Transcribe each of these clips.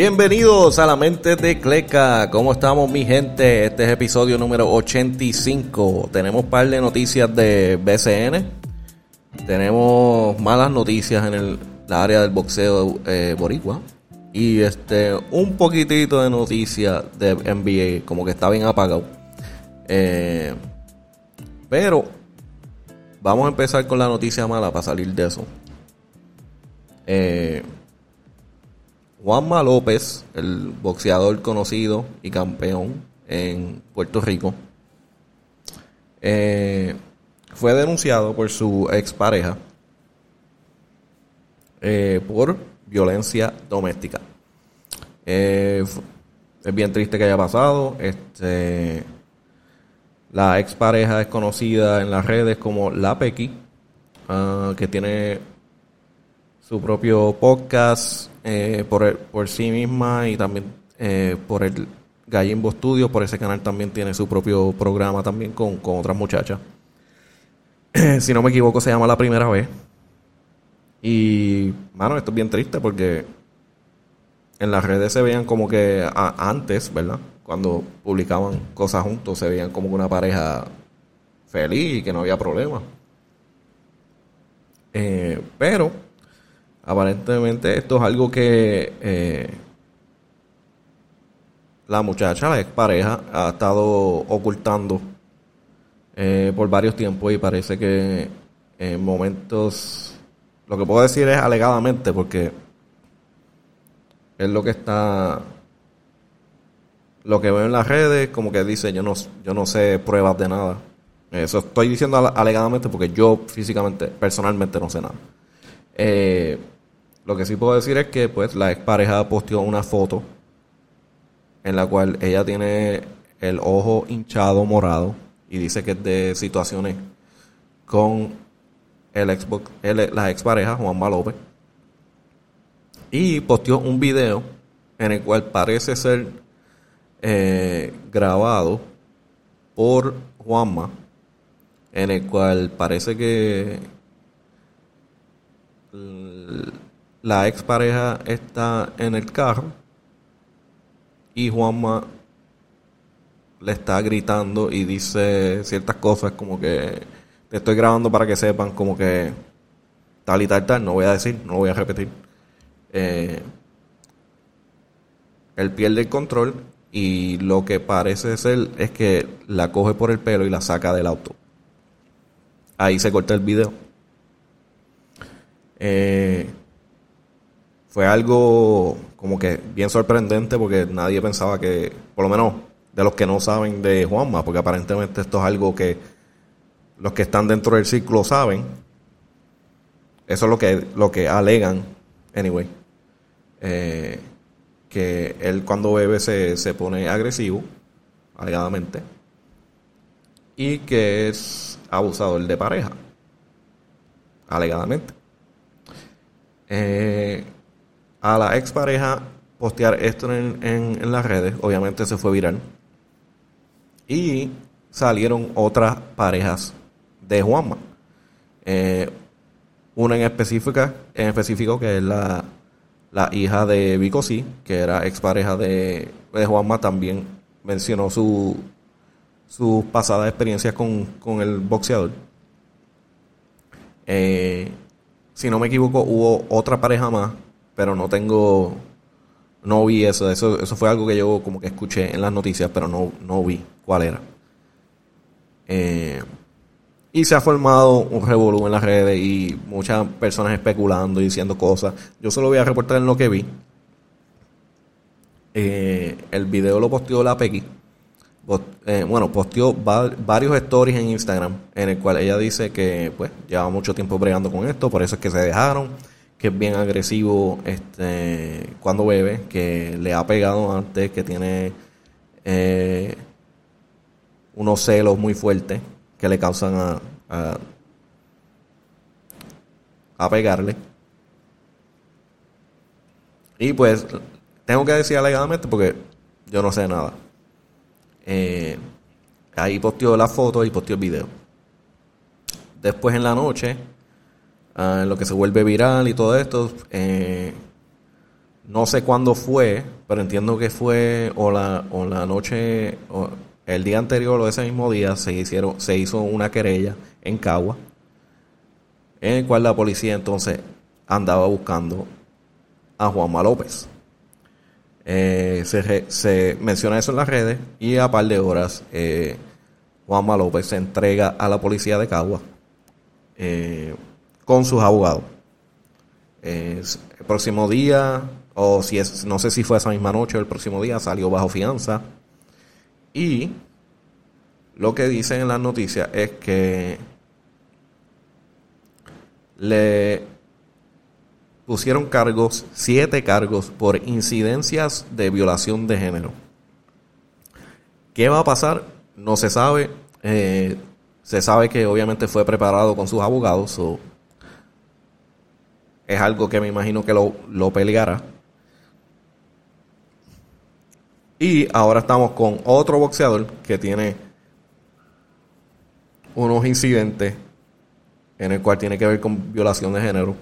Bienvenidos a la mente de Cleca. ¿Cómo estamos, mi gente? Este es episodio número 85. Tenemos par de noticias de BCN. Tenemos malas noticias en el área del boxeo eh, boricua. Y este un poquitito de noticias de NBA, como que está bien apagado. Eh, pero vamos a empezar con la noticia mala para salir de eso. Eh, Juanma López, el boxeador conocido y campeón en Puerto Rico, eh, fue denunciado por su expareja eh, por violencia doméstica. Eh, es bien triste que haya pasado. Este, la expareja es conocida en las redes como La Pequi, ah, que tiene su propio podcast eh, por, por sí misma y también eh, por el Gallimbo Studio. Por ese canal también tiene su propio programa también con, con otras muchachas. si no me equivoco, se llama La Primera Vez. Y, mano, esto es bien triste porque en las redes se veían como que antes, ¿verdad? Cuando publicaban cosas juntos, se veían como una pareja feliz y que no había problema. Eh, pero, aparentemente, esto es algo que eh, la muchacha, la expareja, ha estado ocultando eh, por varios tiempos y parece que en momentos lo que puedo decir es alegadamente porque es lo que está lo que veo en las redes como que dice yo no yo no sé pruebas de nada. Eso estoy diciendo alegadamente porque yo físicamente personalmente no sé nada. Eh, lo que sí puedo decir es que pues la expareja posteó una foto en la cual ella tiene el ojo hinchado morado y dice que es de situaciones con el Xbox, el, la expareja Juanma López, y posteó un video en el cual parece ser eh, grabado por Juanma, en el cual parece que la expareja está en el carro y Juanma le está gritando y dice ciertas cosas como que te estoy grabando para que sepan como que tal y tal, tal, no voy a decir, no voy a repetir. Eh, él pierde el control y lo que parece ser es que la coge por el pelo y la saca del auto. Ahí se corta el video. Eh, fue algo como que bien sorprendente porque nadie pensaba que, por lo menos de los que no saben de Juanma, porque aparentemente esto es algo que los que están dentro del círculo saben. Eso es lo que, lo que alegan, anyway. Eh, que él cuando bebe se, se pone agresivo, alegadamente. Y que es abusador de pareja, alegadamente. Eh, a la expareja postear esto en, en las redes, obviamente se fue viral. Y salieron otras parejas de Juanma. Eh, una en específica, en específico que es la, hija de Vico sí, que era expareja de, de Juanma, también mencionó su sus pasadas experiencias con, el boxeador. Eh, si no me equivoco, hubo otra pareja más, pero no tengo, no vi eso. Eso, eso fue algo que yo como que escuché en las noticias, pero no, no vi cuál era. Eh, y se ha formado un revolú en las redes y muchas personas especulando y diciendo cosas. Yo solo voy a reportar en lo que vi. Eh, el video lo posteó la Pequi. Eh, bueno, posteó varios stories en Instagram en el cual ella dice que pues lleva mucho tiempo bregando con esto, por eso es que se dejaron, que es bien agresivo este cuando bebe, que le ha pegado antes, que tiene eh, unos celos muy fuertes que le causan a, a, pegarle. Y pues tengo que decir alegadamente porque yo no sé nada. Eh, ahí posteó la foto y posteó el video. Después en la noche, lo que se vuelve viral y todo esto, eh, no sé cuándo fue, pero entiendo que fue o la, o la noche, o el día anterior o ese mismo día se, hicieron, se hizo una querella en Cagua, en el cual la policía entonces andaba buscando a Juanma López. Eh, se, menciona eso en las redes y a par de horas eh, Juanma López se entrega a la policía de Cagua con sus abogados. el próximo día, o si es, no sé si fue esa misma noche o el próximo día, salió bajo fianza. Y lo que dicen en las noticias es que le pusieron cargos, siete cargos por incidencias de violación de género. ¿Qué va a pasar? No se sabe. Eh, se sabe que obviamente fue preparado con sus abogados. Es algo que me imagino que lo, lo peleará. Y ahora estamos con otro boxeador que tiene unos incidentes en el cual tiene que ver con violación de género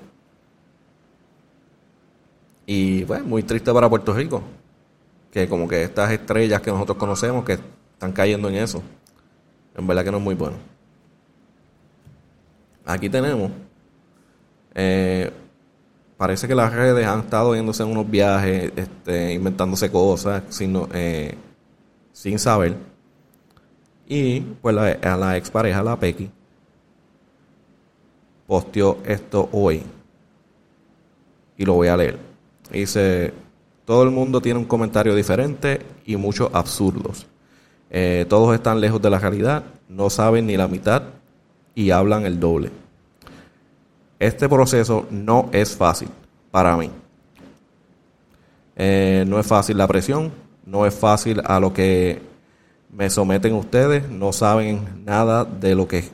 y bueno, muy triste para Puerto Rico, que como que estas estrellas que nosotros conocemos que están cayendo en eso, en verdad que no es muy bueno. Aquí tenemos, eh, parece que las redes han estado yéndose en unos viajes, este, inventándose cosas sin, eh, sin saber. Y pues la, a la expareja, la Pequi, posteó esto hoy. Y lo voy a leer. Dice, todo el mundo tiene un comentario diferente y muchos absurdos. Eh, todos están lejos de la realidad, no saben ni la mitad y hablan el doble. Este proceso no es fácil para mí. Eh, no es fácil la presión, no es fácil a lo que me someten ustedes, no saben nada de lo que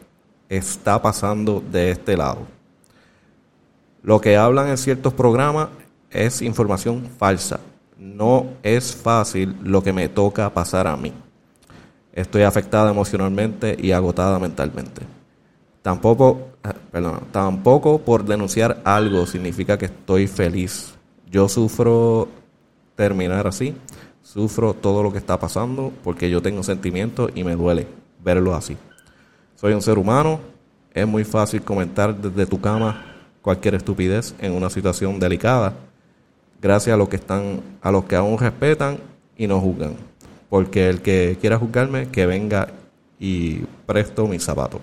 está pasando de este lado. Lo que hablan en ciertos programas es información falsa. No es fácil lo que me toca pasar a mí. Estoy afectada emocionalmente y agotada mentalmente. Tampoco, eh, perdón, tampoco por denunciar algo significa que estoy feliz. Yo sufro terminar así. Sufro todo lo que está pasando porque yo tengo sentimientos y me duele verlo así. Soy un ser humano. Es muy fácil comentar desde tu cama cualquier estupidez en una situación delicada gracias a los que están, a los que aún respetan y no juzgan. Porque el que quiera juzgarme, que venga y presto mis zapatos.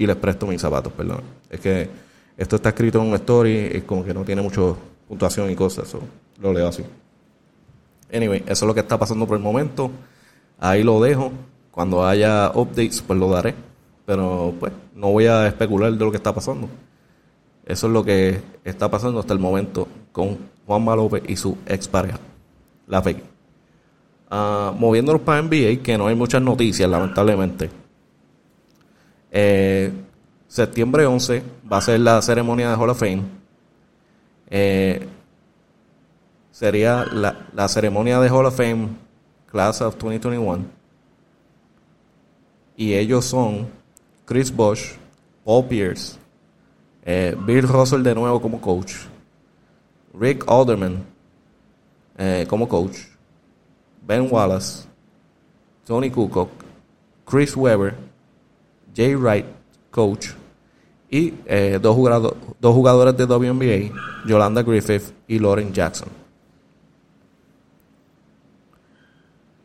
Y les presto mis zapatos, perdón. Es que esto está escrito en un story, es como que no tiene mucha puntuación y cosas, lo leo así. Anyway, eso es lo que está pasando por el momento. Ahí lo dejo. Cuando haya updates, pues lo daré. Pero pues no voy a especular de lo que está pasando. Eso es lo que está pasando hasta el momento con Juanma López y su expareja, la Peggy. Uh, moviéndonos para NBA, que no hay muchas noticias, lamentablemente. Eh, septiembre 11 va a ser la ceremonia de Hall of Fame. Eh, sería la, la, ceremonia de Hall of Fame Class of 2021. Y ellos son Chris Bosh, Paul Pierce, eh, Bill Russell de nuevo como coach, Rick Alderman como coach, Ben Wallace, Tony Kukoc, Chris Webber, Jay Wright, coach, y eh, dos, dos jugadores de WNBA, Yolanda Griffith y Lauren Jackson.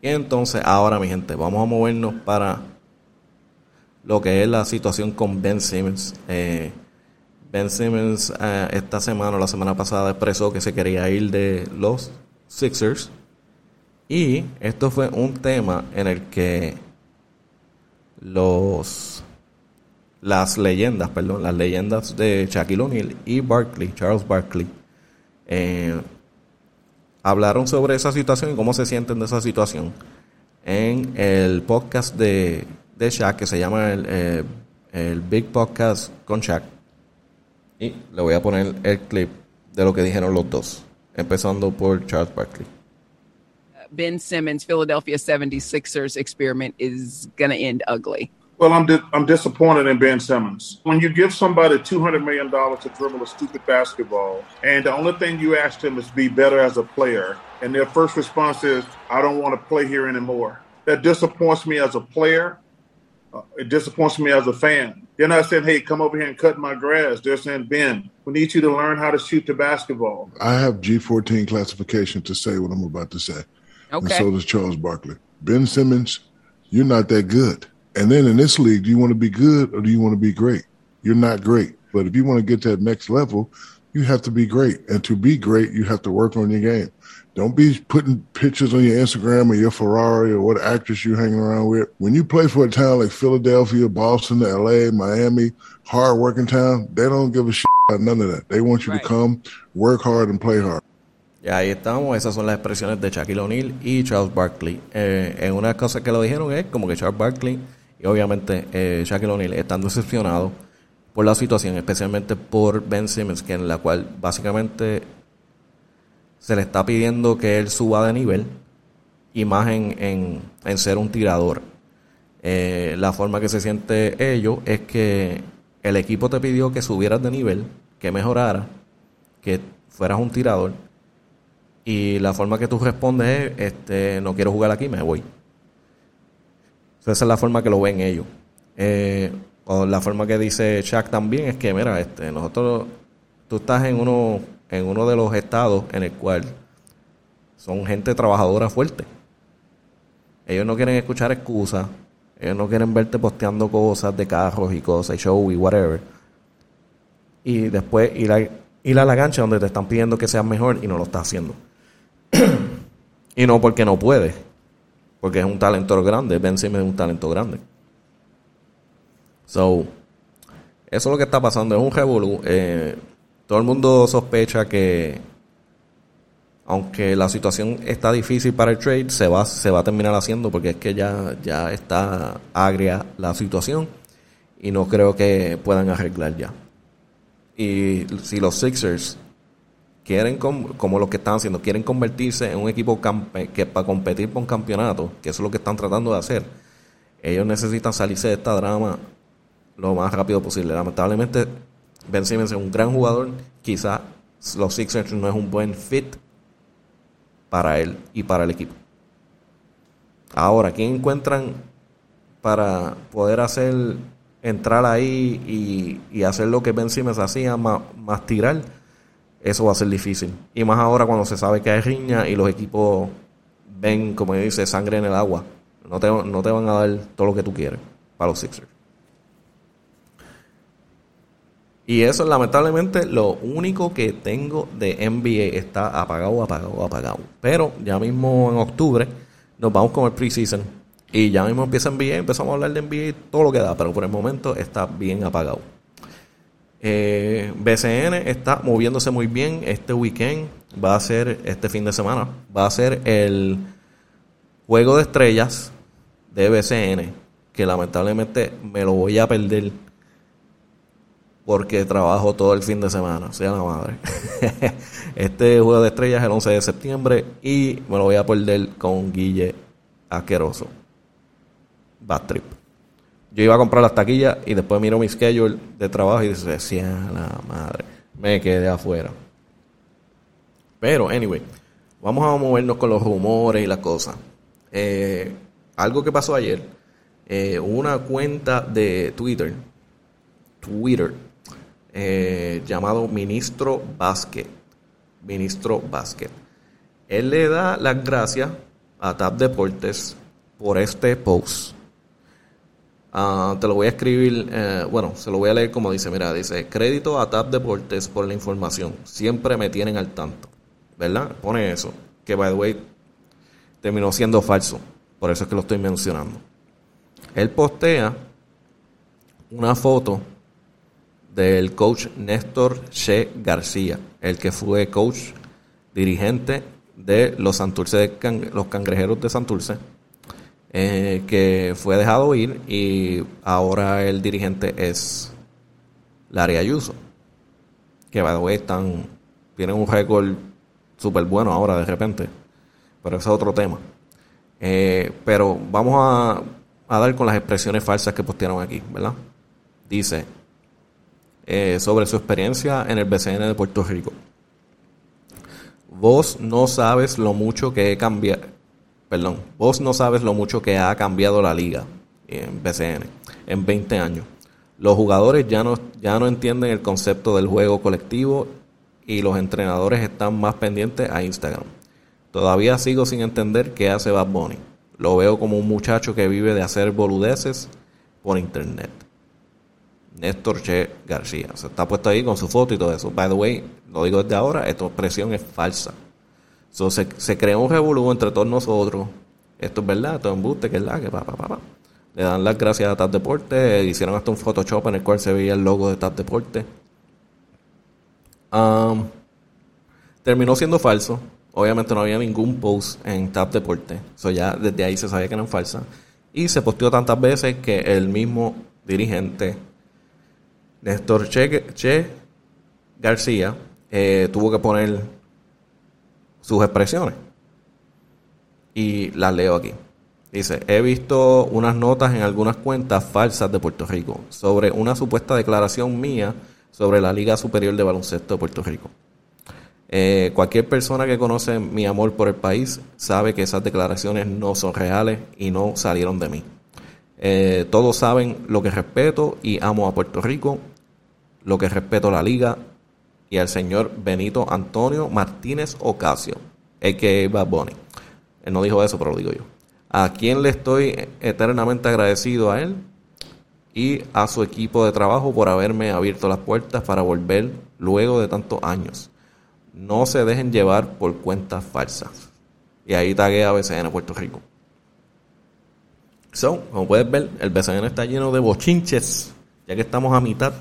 Y entonces, ahora mi gente, vamos a movernos para lo que es la situación con Ben Simmons. Eh, Ben Simmons eh, esta semana o la semana pasada expresó que se quería ir de los Sixers. Y esto fue un tema en el que los las leyendas, perdón, las leyendas de Shaquille O'Neal y Barkley, Charles Barkley, eh, hablaron sobre esa situación y cómo se sienten de esa situación en el podcast de, de Shaq que se llama el, eh, el Big Podcast con Shaq. Y le voy a poner el clip de lo que dijeron los dos, empezando por Charles Barkley. Ben Simmons, Philadelphia 76ers experiment is going to end ugly. Well, I'm di- I'm disappointed in Ben Simmons. When you give somebody two hundred million dollars to dribble a stupid basketball, and the only thing you ask them is be better as a player, and their first response is, "I don't want to play here anymore." That disappoints me as a player. Uh, it disappoints me as a fan. They're not saying, "Hey, come over here and cut my grass." They're saying, "Ben, we need you to learn how to shoot the basketball." I have G14 classification to say what I'm about to say. Okay. And so does Charles Barkley. Ben Simmons, you're not that good. And then in this league, do you want to be good or do you want to be great? You're not great. But if you want to get to that next level, you have to be great. And to be great, you have to work on your game. Don't be putting pictures on your Instagram or your Ferrari or what actress you're hanging around with. When you play for a town like Philadelphia, Boston, LA, Miami, hard working town, they don't give a shit about none of that. They want you right. to come, work hard, and play hard. Y ahí estamos, esas son las expresiones de Shaquille O'Neal y Charles Barkley. Eh, en una cosa que lo dijeron es como que Charles Barkley y obviamente eh, Shaquille O'Neal están decepcionados por la situación, especialmente por Ben Simmons, que en la cual básicamente se le está pidiendo que él suba de nivel y más en, en, ser un tirador. Eh, la forma que se siente ellos es que el equipo te pidió que subieras de nivel, que mejoraras, que fueras un tirador. Y la forma que tú respondes es, este, no quiero jugar aquí, me voy esa es la forma que lo ven ellos. Eh, o la forma que dice Shaq también es que, mira, este, nosotros, tú estás en uno, en uno de los estados en el cual son gente trabajadora fuerte. Ellos no quieren escuchar excusas, ellos no quieren verte posteando cosas de carros y cosas, y show y whatever. Y después ir a, ir a la cancha donde te están pidiendo que seas mejor y no lo estás haciendo. Y no porque no puedes porque es un talento grande. Ben Simmons es un talento grande. So, eso es lo que está pasando. Es un revolú. Eh, todo el mundo sospecha que, aunque la situación está difícil para el trade, se va, se va a terminar haciendo porque es que ya, ya está agria la situación y no creo que puedan arreglar ya. Y si los Sixers quieren, como lo que están haciendo, quieren convertirse en un equipo que para competir por un campeonato, que eso es lo que están tratando de hacer, ellos necesitan salirse de esta drama lo más rápido posible. Lamentablemente, Ben Simmons es un gran jugador, quizás los Sixers no es un buen fit para él y para el equipo. Ahora, ¿quién encuentran para poder hacer entrar ahí y, hacer lo que Ben Simmons hacía, más, más tirar? Eso va a ser difícil. Y más ahora cuando se sabe que hay riña y los equipos ven, como dice, sangre en el agua. No te, no te van a dar todo lo que tú quieres para los Sixers. Y eso es lamentablemente lo único que tengo de NBA. Está apagado, apagado, apagado. Pero ya mismo en octubre nos vamos con el preseason. Y ya mismo empieza NBA, empezamos a hablar de NBA todo lo que da. Pero por el momento está bien apagado. Eh, BCN está moviéndose muy bien. Este weekend va a ser, este fin de semana, va a ser el juego de estrellas de BCN, que lamentablemente me lo voy a perder porque trabajo todo el fin de semana, sea la madre. este juego de estrellas es el 11 de septiembre y me lo voy a perder con Guille Asqueroso. Bad trip yo iba a comprar las taquillas y después miro mi schedule de trabajo y decía, la madre, me quedé afuera. Pero, anyway, vamos a movernos con los rumores y las cosas. Eh, algo que pasó ayer, eh, una cuenta de Twitter, Twitter, eh, llamado Ministro Basket, Ministro Basket. Él le da las gracias a TAP Deportes por este post Ah, te lo voy a escribir, eh, bueno, se lo voy a leer como dice, mira, dice, crédito a TAP Deportes por la información, siempre me tienen al tanto, ¿verdad? Pone eso, que by the way terminó siendo falso, por eso es que lo estoy mencionando. Él postea una foto del coach Néstor Che García, el que fue coach dirigente de los Santurce, los cangrejeros de Santurce eh, que fue dejado ir y ahora el dirigente es Larry Ayuso, que by the way están, tienen un récord súper bueno ahora de repente, pero ese es otro tema. Eh, pero vamos a a dar con las expresiones falsas que postearon aquí, ¿verdad? Dice eh, sobre su experiencia en el BCN de Puerto Rico. Vos no sabes lo mucho que he cambiado, perdón, vos no sabes lo mucho que ha cambiado la liga en BCN en 20 años. Los jugadores ya no, ya no entienden el concepto del juego colectivo y los entrenadores están más pendientes a Instagram. Todavía sigo sin entender qué hace Bad Bunny. Lo veo como un muchacho que vive de hacer boludeces por internet. Néstor Che García. Se está puesto ahí con su foto y todo eso. By the way, lo digo desde ahora, esta expresión es falsa. So, se, se creó un revolú entre todos nosotros. Esto es verdad, es embuste, que es la que pa, pa, pa, Le dan las gracias a TAP Deporte. Hicieron hasta un Photoshop en el cual se veía el logo de TAP Deporte. Terminó siendo falso. Obviamente no había ningún post en TAP Deporte. Eso ya desde ahí se sabía que eran falsas. Y se posteó tantas veces que el mismo dirigente Néstor che, García eh, tuvo que poner sus expresiones. Y las leo aquí. Dice, he visto unas notas en algunas cuentas falsas de Puerto Rico sobre una supuesta declaración mía sobre la Liga Superior de Baloncesto de Puerto Rico. Eh, cualquier persona que conoce mi amor por el país sabe que esas declaraciones no son reales y no salieron de mí. Eh, todos saben lo que respeto y amo a Puerto Rico lo que respeto a la liga y al señor Benito Antonio Martínez Ocasio, el que Bad Bunny. Él no dijo eso, pero lo digo yo. A quien le estoy eternamente agradecido a él y a su equipo de trabajo por haberme abierto las puertas para volver luego de tantos años. No se dejen llevar por cuentas falsas. Y ahí tagué a BCN Puerto Rico. So, como puedes ver, el BCN está lleno de bochinches, ya que estamos a mitad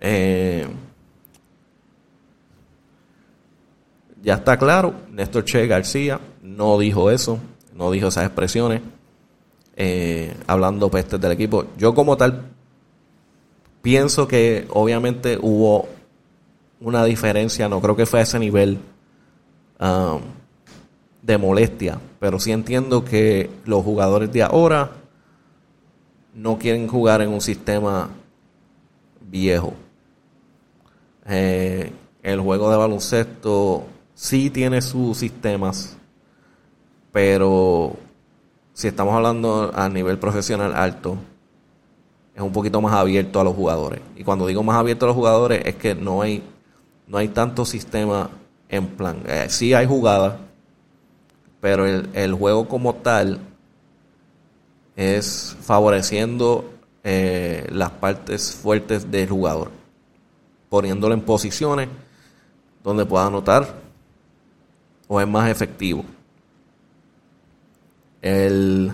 eh, ya está claro, Néstor Che García no dijo eso, no dijo esas expresiones, eh, hablando pestes del equipo. Yo como tal pienso que obviamente hubo una diferencia, no creo que fue a ese nivel um, de molestia, pero sí entiendo que los jugadores de ahora no quieren jugar en un sistema viejo. Eh, el juego de baloncesto sí tiene sus sistemas, pero si estamos hablando a nivel profesional alto, es un poquito más abierto a los jugadores. Y cuando digo más abierto a los jugadores es que no hay, no hay tanto sistema en plan. Eh, sí hay jugadas, pero el, juego como tal es favoreciendo eh, las partes fuertes del jugador poniéndolo en posiciones donde pueda anotar o es más efectivo. El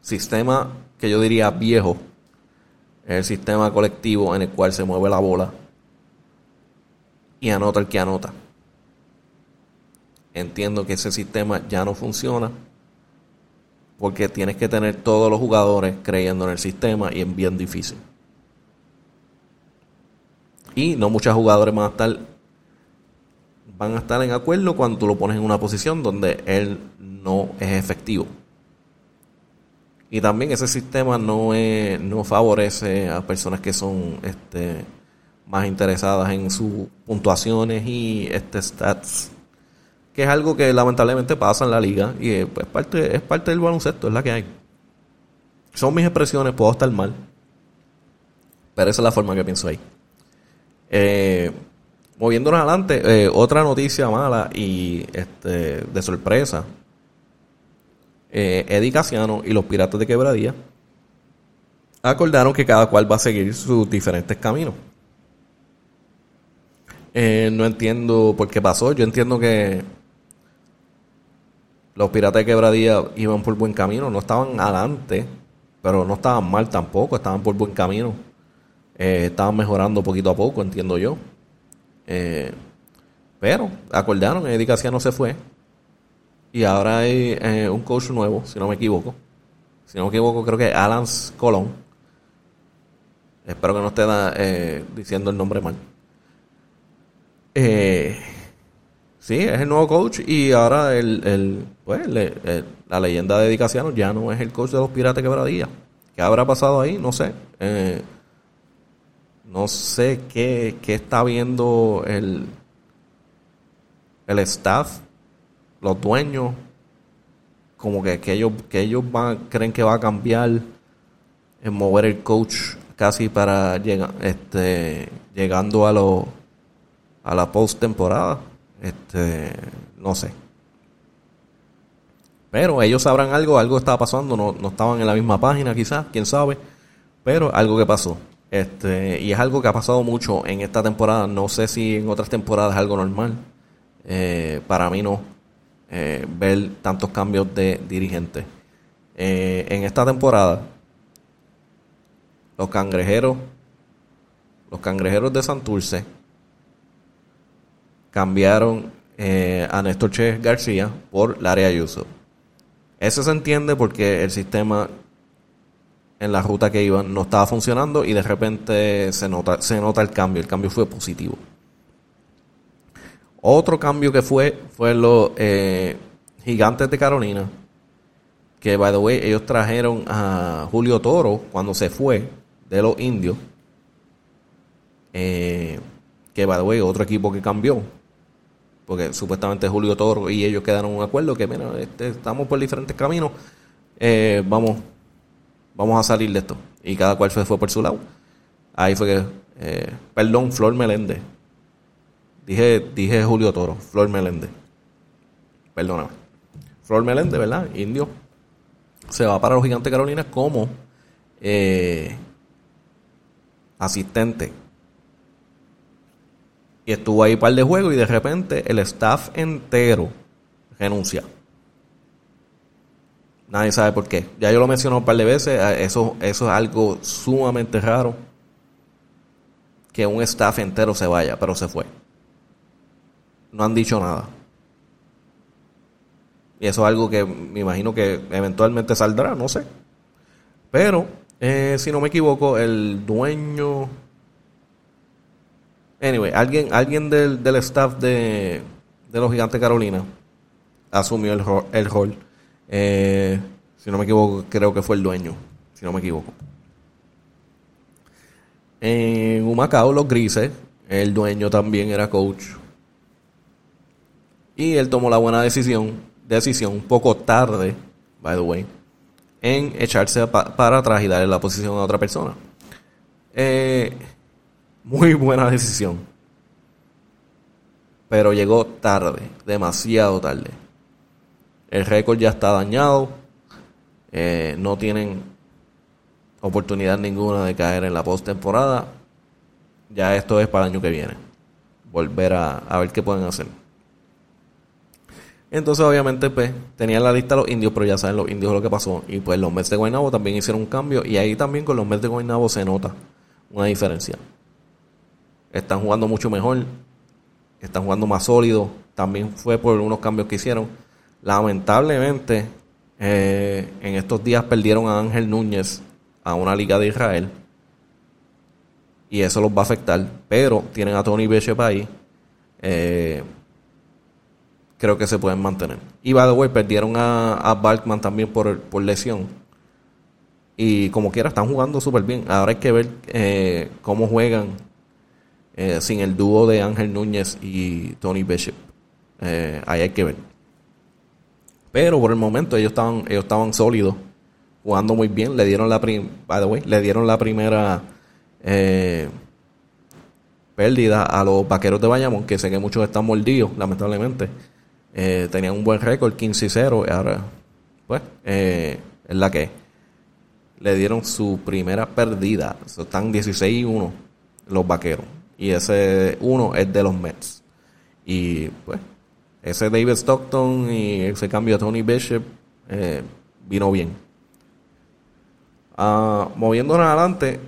sistema que yo diría viejo el sistema colectivo en el cual se mueve la bola y anota el que anota. Entiendo que ese sistema ya no funciona porque tienes que tener todos los jugadores creyendo en el sistema y es bien difícil. Y no muchos jugadores van a estar van a estar en acuerdo cuando tú lo pones en una posición donde él no es efectivo. Y también ese sistema no, no favorece a personas que son este, más interesadas en sus puntuaciones y este stats, que es algo que lamentablemente pasa en la liga y es, pues, parte, es parte del baloncesto, es la que hay. Son mis expresiones, puedo estar mal, pero esa es la forma que pienso ahí. Eh, moviéndonos adelante, eh, otra noticia mala y este, de sorpresa. Eh, Eddie Casiano y los Piratas de Quebradía acordaron que cada cual va a seguir sus diferentes caminos. Eh, no entiendo por qué pasó. Yo entiendo que los Piratas de Quebradía iban por buen camino. No estaban adelante, pero no estaban mal tampoco. Estaban por buen camino. Eh, estaban mejorando poquito a poco, entiendo yo. Eh, pero acordaron, Eddie se fue. Y ahora hay eh, un coach nuevo, si no me equivoco. Si no me equivoco, creo que Alan Colón. Espero que no esté diciendo el nombre mal. Sí, es el nuevo coach y ahora el, el pues, la leyenda de Dicasiano ya no es el coach de los Piratas Quebradilla. ¿Qué habrá pasado ahí? No sé. Eh, no sé qué, qué, está viendo el, el staff, los dueños, como que, que ellos, que ellos van, creen que va a cambiar en mover el coach casi para llegar, este, llegando a lo, a la post temporada. Este, no sé. Pero ellos sabrán algo, algo estaba pasando, no, no estaban en la misma página quizás, quién sabe. Pero algo que pasó. Este, y es algo que ha pasado mucho en esta temporada. No sé si en otras temporadas es algo normal. Eh, para mí no. Eh, ver tantos cambios de dirigentes. Eh, en esta temporada, los cangrejeros, los cangrejeros de Santurce cambiaron eh, a Néstor Che García por Larry Ayuso. Eso se entiende porque el sistema en la ruta que iban no estaba funcionando y de repente se nota, se nota el cambio. El cambio fue positivo. Otro cambio que fue fue los eh, Gigantes de Carolina. Que, by the way, ellos trajeron a Julio Toro cuando se fue de los indios. Eh, que, by the way, otro equipo que cambió porque supuestamente Julio Toro y ellos quedaron en un acuerdo que, mira, este, estamos por diferentes caminos, eh, vamos, vamos a salir de esto. Y cada cual se fue por su lado. Ahí fue que, eh, perdón, Flor Meléndez. Dije, dije Julio Toro, Flor Meléndez. Perdóname. Flor Meléndez, ¿verdad? Indio. Se va para los Gigantes Carolina como eh, asistente y estuvo ahí un par de juegos y de repente el staff entero renuncia. Nadie sabe por qué. Ya yo lo mencioné un par de veces. Eh, eso, eso es algo sumamente raro. Que un staff entero se vaya, pero se fue. No han dicho nada. Y eso es algo que me imagino que eventualmente saldrá, no sé. Pero, eh, si no me equivoco, el dueño Anyway, alguien, alguien del, del staff de, de los Gigantes Carolina asumió el, el rol. Eh, si no me equivoco, creo que fue el dueño. Si no me equivoco. En Humacao, los Grises, el dueño también era coach. Y él tomó la buena decisión, decisión poco tarde, by the way, en echarse para atrás y darle la posición a otra persona. Eh, muy buena decisión. Pero llegó tarde, demasiado tarde. El récord ya está dañado. Eh, no tienen oportunidad ninguna de caer en la postemporada. Ya esto es para el año que viene. Volver a, a ver qué pueden hacer. Entonces, obviamente, pues, tenían la lista los indios, pero ya saben los indios lo que pasó. Y pues los Mets de Guaynabo también hicieron un cambio. Y ahí también con los Mets de Guaynabo se nota una diferencia están jugando mucho mejor, están jugando más sólido. También fue por unos cambios que hicieron. Lamentablemente, eh, en estos días perdieron a Ángel Núñez a una liga de Israel. Y eso los va a afectar. Pero tienen a Tony Bishop ahí. Eh, creo que se pueden mantener. Y by the way, perdieron a, a Balkman también por, por lesión. Y como quiera, están jugando súper bien. Ahora hay que ver eh, cómo juegan sin el dúo de Ángel Núñez y Tony Bishop. Ahí hay que ver. Pero por el momento ellos estaban, ellos estaban sólidos, jugando muy bien. Le dieron la le dieron la primera eh, pérdida a los vaqueros de Bayamón, que sé que muchos están mordidos, lamentablemente. tenían un buen récord, 15 y 0. Ahora, pues, es la que le dieron su primera pérdida. están 16 y 1 los vaqueros. Y ese uno es de los Mets. Y pues, ese David Stockton y ese cambio a Tony Bishop eh, vino bien. Uh, moviéndonos adelante,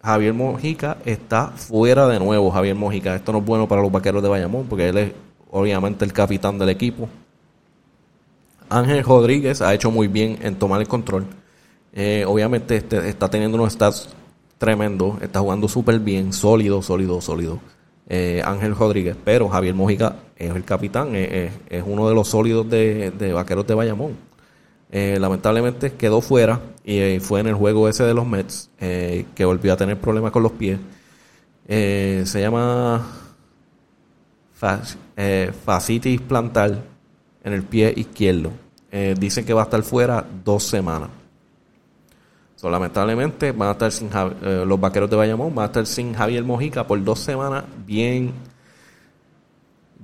Javier Mojica está fuera de nuevo. Javier Mojica, esto no es bueno para los vaqueros de Bayamón porque él es obviamente el capitán del equipo. Ángel Rodríguez ha hecho muy bien en tomar el control. Eh, obviamente este, está teniendo unos stats tremendo, está jugando súper bien, sólido, sólido, sólido. Eh, Ángel Rodríguez, pero Javier Mojica es el capitán, es, uno de los sólidos de, Vaqueros de Bayamón. Eh, lamentablemente quedó fuera y eh, fue en el juego ese de los Mets que volvió a tener problemas con los pies. se llama fascitis plantar en el pie izquierdo. dicen que va a estar fuera dos semanas lamentablemente van a estar sin eh, los vaqueros de Bayamón, van a estar sin Javier Mojica por dos semanas. Bien,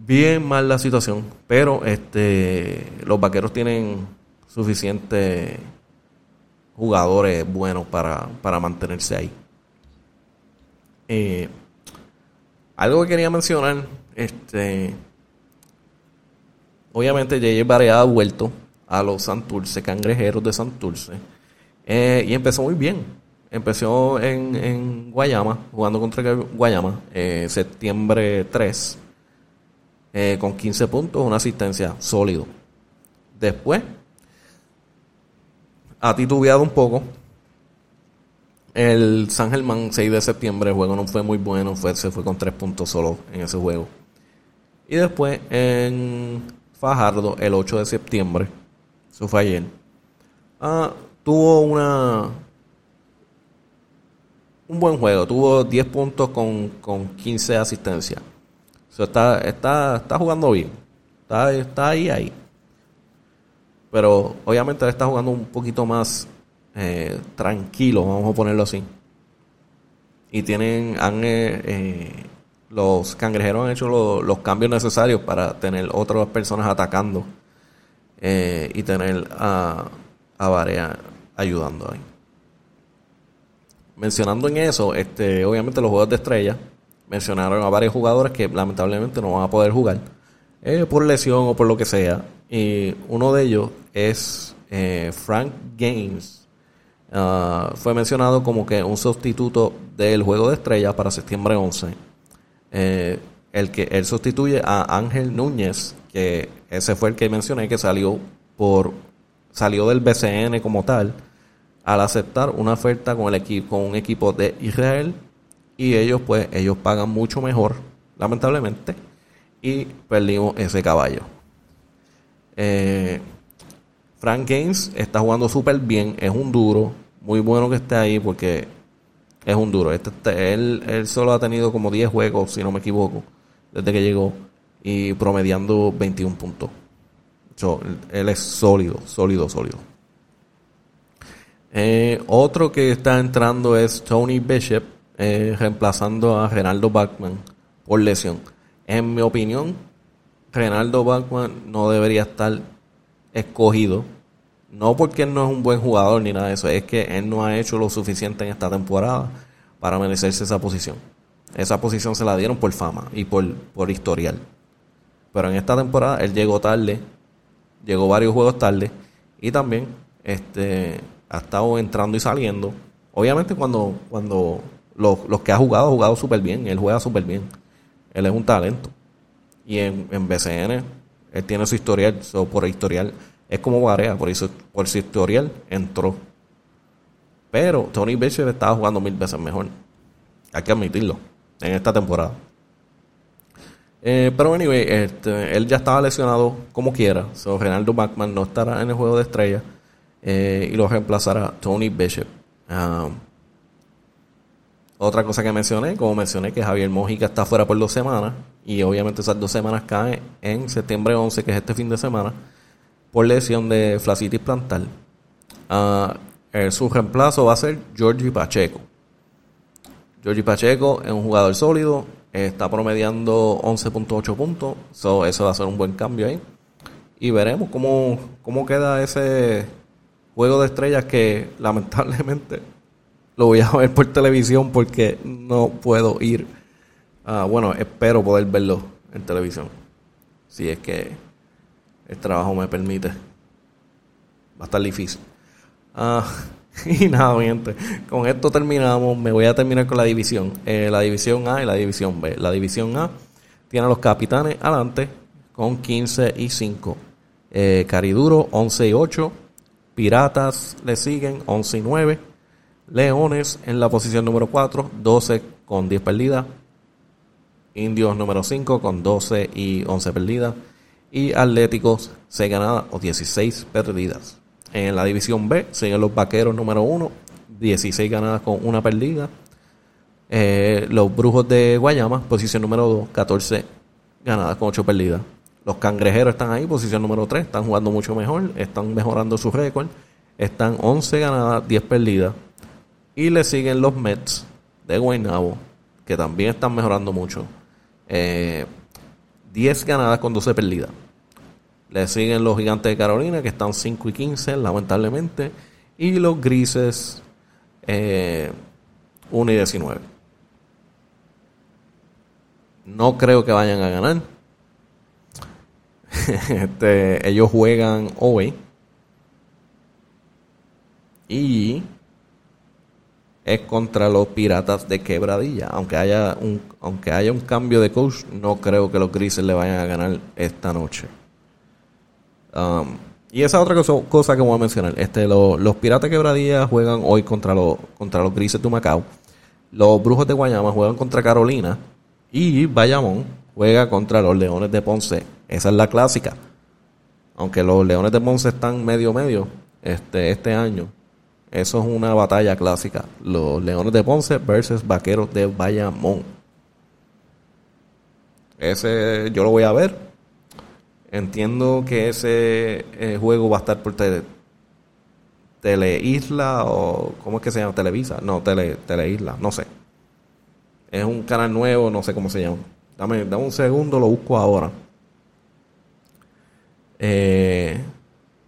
bien mal la situación. Pero este los vaqueros tienen suficientes jugadores buenos para, mantenerse ahí. Eh, algo que quería mencionar, este obviamente J.J. Barea ha vuelto a los Santurce, cangrejeros de Santurce eh, y empezó muy bien. Empezó en, Guayama, jugando contra Guayama, eh, septiembre 3, eh, con 15 puntos, una asistencia sólido. Después, ha titubeado un poco. El San Germán, 6 de septiembre, el juego no fue muy bueno, fue, se fue con 3 puntos solo en ese juego. Y después en Fajardo, el 8 de septiembre, eso fue ayer. Ah, tuvo una un buen juego, tuvo 10 puntos con, con 15 asistencias. Está, está, está jugando bien. Está, está ahí, ahí. Pero obviamente él está jugando un poquito más eh, tranquilo, vamos a ponerlo así. Y tienen, han, eh, eh, los cangrejeros han hecho los cambios necesarios para tener otras personas atacando y tener a, a Varea ayudando ahí. Mencionando en eso, este, obviamente los juegos de estrella mencionaron a varios jugadores que lamentablemente no van a poder jugar eh, por lesión o por lo que sea. Y uno de ellos es eh, Frank Gaines. Ah, fue mencionado como que un sustituto del juego de estrella para septiembre 11. Eh, el que él sustituye a Ángel Núñez, que ese fue el que mencioné que salió por salió del BCN como tal al aceptar una oferta con el equipo con un equipo de Israel y ellos pues ellos pagan mucho mejor lamentablemente y perdimos ese caballo. Eh, Frank Gaines está jugando súper bien es un duro muy bueno que esté ahí porque es un duro. Este, este él, él solo ha tenido como 10 juegos si no me equivoco desde que llegó y promediando 21 puntos. Él es sólido sólido sólido. Eh, otro que está entrando es Tony Bishop, eh, reemplazando a Renaldo Bachman por lesión. En mi opinión, Renaldo Bachman no debería estar escogido. No porque él no es un buen jugador ni nada de eso, es que él no ha hecho lo suficiente en esta temporada para merecerse esa posición. Esa posición se la dieron por fama y por, por historial. Pero en esta temporada él llegó tarde, llegó varios juegos tarde y también este ha estado entrando y saliendo. Obviamente cuando, cuando los, que ha jugado, ha jugado súper bien, él juega súper bien. Él es un talento. Y en, en BCN, él tiene su historial, por historial, es como Varea, por, eso, por su historial entró. Pero Tony Bishop estaba jugando mil veces mejor. Hay que admitirlo, en esta temporada. Eh, pero anyway, este, él ya estaba lesionado como quiera. So, Renaldo Bachman no estará en el juego de estrellas. Eh, y lo reemplazará Tony Bishop. Otra cosa que mencioné, como mencioné que Javier Mojica está fuera por dos semanas y obviamente esas dos semanas caen en septiembre 11, que es este fin de semana, por lesión de flacitis plantar. Uh, su reemplazo va a ser Georgie Pacheco. Georgie Pacheco es un jugador sólido, está promediando 11.8 puntos, eso va a ser un buen cambio ahí. Y veremos cómo, cómo queda ese Juego de Estrellas que lamentablemente lo voy a ver por televisión porque no puedo ir. bueno, espero poder verlo en televisión. Si es que el trabajo me permite. Va a estar difícil. Ah, y nada, gente. Con esto terminamos. Me voy a terminar con la división. Eh, la división A y la división B. La división A tiene a los capitanes adelante con 15 y 5. Eh, Cariduro 11 y 8. Piratas le siguen 11 y 9. Leones en la posición número 4, 12 con 10 perdidas. Indios número 5 con 12 y 11 perdidas. Y Atléticos 6 ganadas o 16 perdidas. En la división B siguen los Vaqueros número 1, 16 ganadas con una perdida. Eh, los Brujos de Guayama, posición número 2, 14 ganadas con 8 perdidas. Los Cangrejeros están ahí, posición número 3, están jugando mucho mejor, están mejorando su récord. Están 11 ganadas, 10 perdidas. Y le siguen los Mets de Guaynabo, que también están mejorando mucho. 10 eh, ganadas con 12 perdidas. Le siguen los Gigantes de Carolina, que están 5 y 15, lamentablemente. Y los Grises, 1 eh, y 19. No creo que vayan a ganar. este, ellos juegan hoy. Y es contra los Piratas de Quebradilla. Aunque haya un, aunque haya un cambio de coach, no creo que los Grises le vayan a ganar esta noche. Um, y esa otra cosa, que voy a mencionar. Este, los Piratas de Quebradilla juegan hoy contra, los contra los Grises de Macao. Los Brujos de Guayama juegan contra Carolina. Y Bayamón juega contra los Leones de Ponce. Esa es la clásica. Aunque los Leones de Ponce están medio medio este, este año. Eso es una batalla clásica. Los Leones de Ponce versus Vaqueros de Bayamón. Ese yo lo voy a ver. Entiendo que ese eh, juego va a estar por tele, Teleisla o ¿cómo es que se llama? Televisa. No, tele, Teleisla, no sé. Es un canal nuevo, no sé cómo se llama. Dame, dame un segundo, lo busco ahora. Eh,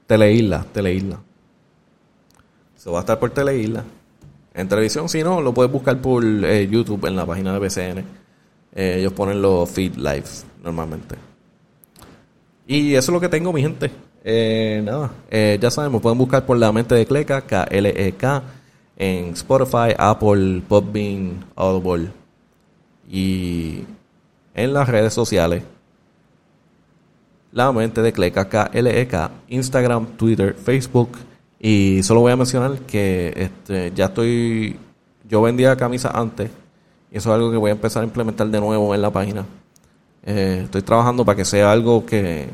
Teleisla, Teleisla. Va a estar por Teleisla. En televisión, si no, lo puedes buscar por eh, YouTube en la página de BCN. Eh, ellos ponen los feed live normalmente. Y eso es lo que tengo, mi gente. Eh, nada, ya saben, me pueden buscar por la mente de Cleca, K-L-E-K, en Spotify, Apple, Podbean, Audible y en las redes sociales. La mente de Cleca, K-L-E-K, Instagram, Twitter, Facebook y solo voy a mencionar que este, ya estoy. Yo vendía camisas antes. Y eso es algo que voy a empezar a implementar de nuevo en la página. Eh, estoy trabajando para que sea algo que,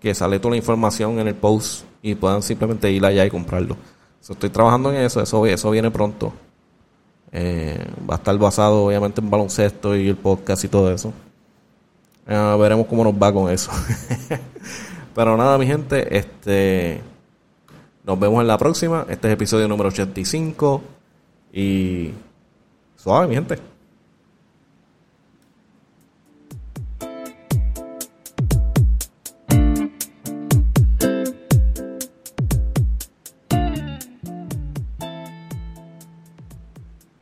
que sale toda la información en el post y puedan simplemente ir allá y comprarlo. estoy trabajando en eso, eso, eso viene pronto. Eh, va a estar basado obviamente en baloncesto y el podcast y todo eso. Eh, veremos cómo nos va con eso. Pero nada, mi gente, este nos vemos en la próxima. Este es episodio número 85. Y suave, mi gente.